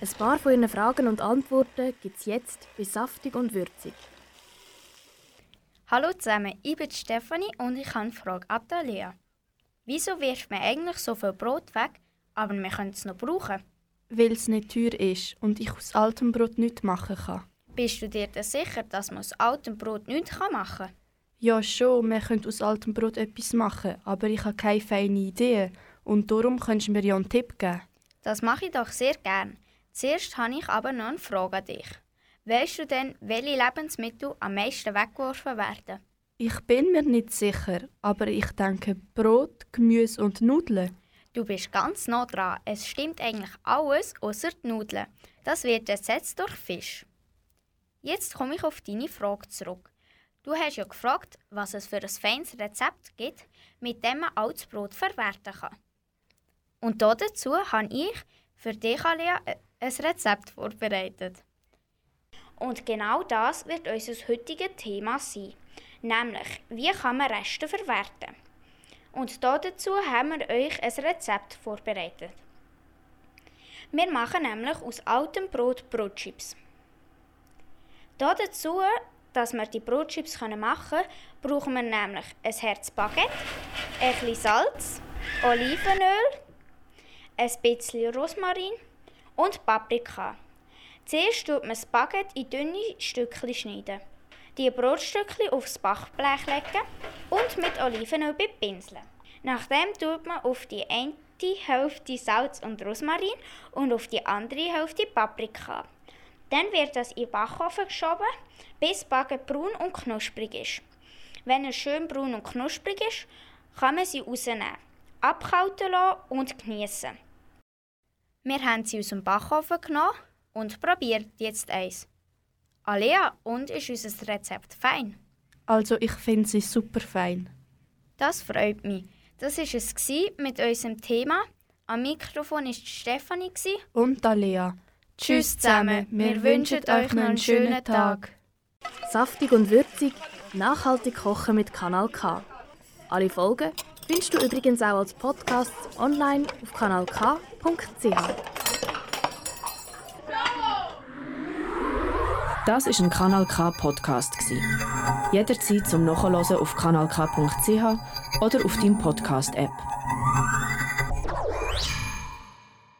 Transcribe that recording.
Ein paar von Ihren Fragen und Antworten gibt es jetzt bei Saftig und Würzig. Hallo zusammen, ich bin Stefanie und ich habe eine Frage an Lea. Wieso wirft man eigentlich so viel Brot weg, aber wir können es noch brauchen? Weil es nicht teuer ist und ich aus altem Brot nichts machen kann. Bist du dir denn sicher, dass man aus altem Brot nichts machen kann? Ja, schon, wir können aus altem Brot etwas machen, aber ich habe keine feine Idee und darum könntest du mir ja einen Tipp geben. Das mache ich doch sehr gern. Zuerst habe ich aber noch eine Frage an dich. Weißt du denn, welche Lebensmittel am meisten weggeworfen werden? Ich bin mir nicht sicher, aber ich denke Brot, Gemüse und Nudeln. Du bist ganz nah dran. Es stimmt eigentlich alles außer die Nudeln. Das wird ersetzt durch Fisch. Jetzt komme ich auf deine Frage zurück. Du hast ja gefragt, was es für ein feines Rezept gibt, mit dem man altes Brot verwerten kann. Und dazu habe ich für dich, Alia, ein Rezept vorbereitet. Und genau das wird unser heutiges Thema sein, nämlich wie kann man Reste verwerten. Und dazu haben wir euch ein Rezept vorbereitet. Wir machen nämlich aus altem Brot Brotchips. Dazu, dass wir die Brotchips machen können, brauchen wir nämlich ein Herz Baguette, ein bisschen Salz, Olivenöl, ein bisschen Rosmarin und Paprika. Zuerst tut man das Baguette in dünne Stückchen schneiden. Die Brotstückchen aufs Backblech legen und mit Olivenöl bepinseln. Nachdem tut man auf die eine Hälfte Salz und Rosmarin und auf die andere Hälfte Paprika. Dann wird das in den Backofen geschoben, bis das Baguette braun und knusprig ist. Wenn es schön braun und knusprig ist, kann man sie rausnehmen, abkalten lassen und genießen. Wir haben sie aus dem Backofen genommen und probiert jetzt eins. Alea, und ist unser Rezept fein? Also ich finde sie super fein. Das freut mich. Das war es mit unserem Thema. Am Mikrofon war Stefanie. Und Alea. Tschüss zusammen. Wir wünschen euch noch einen schönen Tag. Saftig und würzig, nachhaltig kochen mit Kanal K. Alle Folgen findest du übrigens auch als Podcast online auf kanalk.ch. Das ist ein Kanal K Podcast Jederzeit zum Nachhören auf kanalk.ch oder auf deinem Podcast App.